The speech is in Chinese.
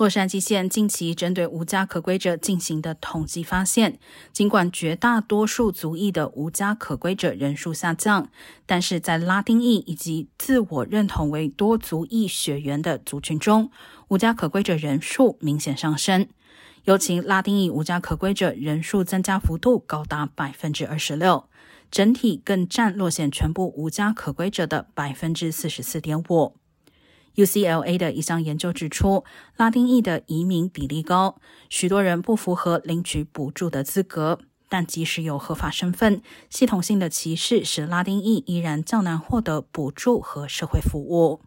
洛杉矶县近期针对无家可归者进行的统计发现，尽管绝大多数族裔的无家可归者人数下降，但是在拉丁裔以及自我认同为多族裔血缘的族群中，无家可归者人数明显上升。尤其拉丁裔无家可归者人数增加幅度高达百分之二十六，整体更占落县全部无家可归者的百分之四十四点五。UCLA 的一项研究指出，拉丁裔的移民比例高，许多人不符合领取补助的资格。但即使有合法身份，系统性的歧视使拉丁裔依然较难获得补助和社会服务。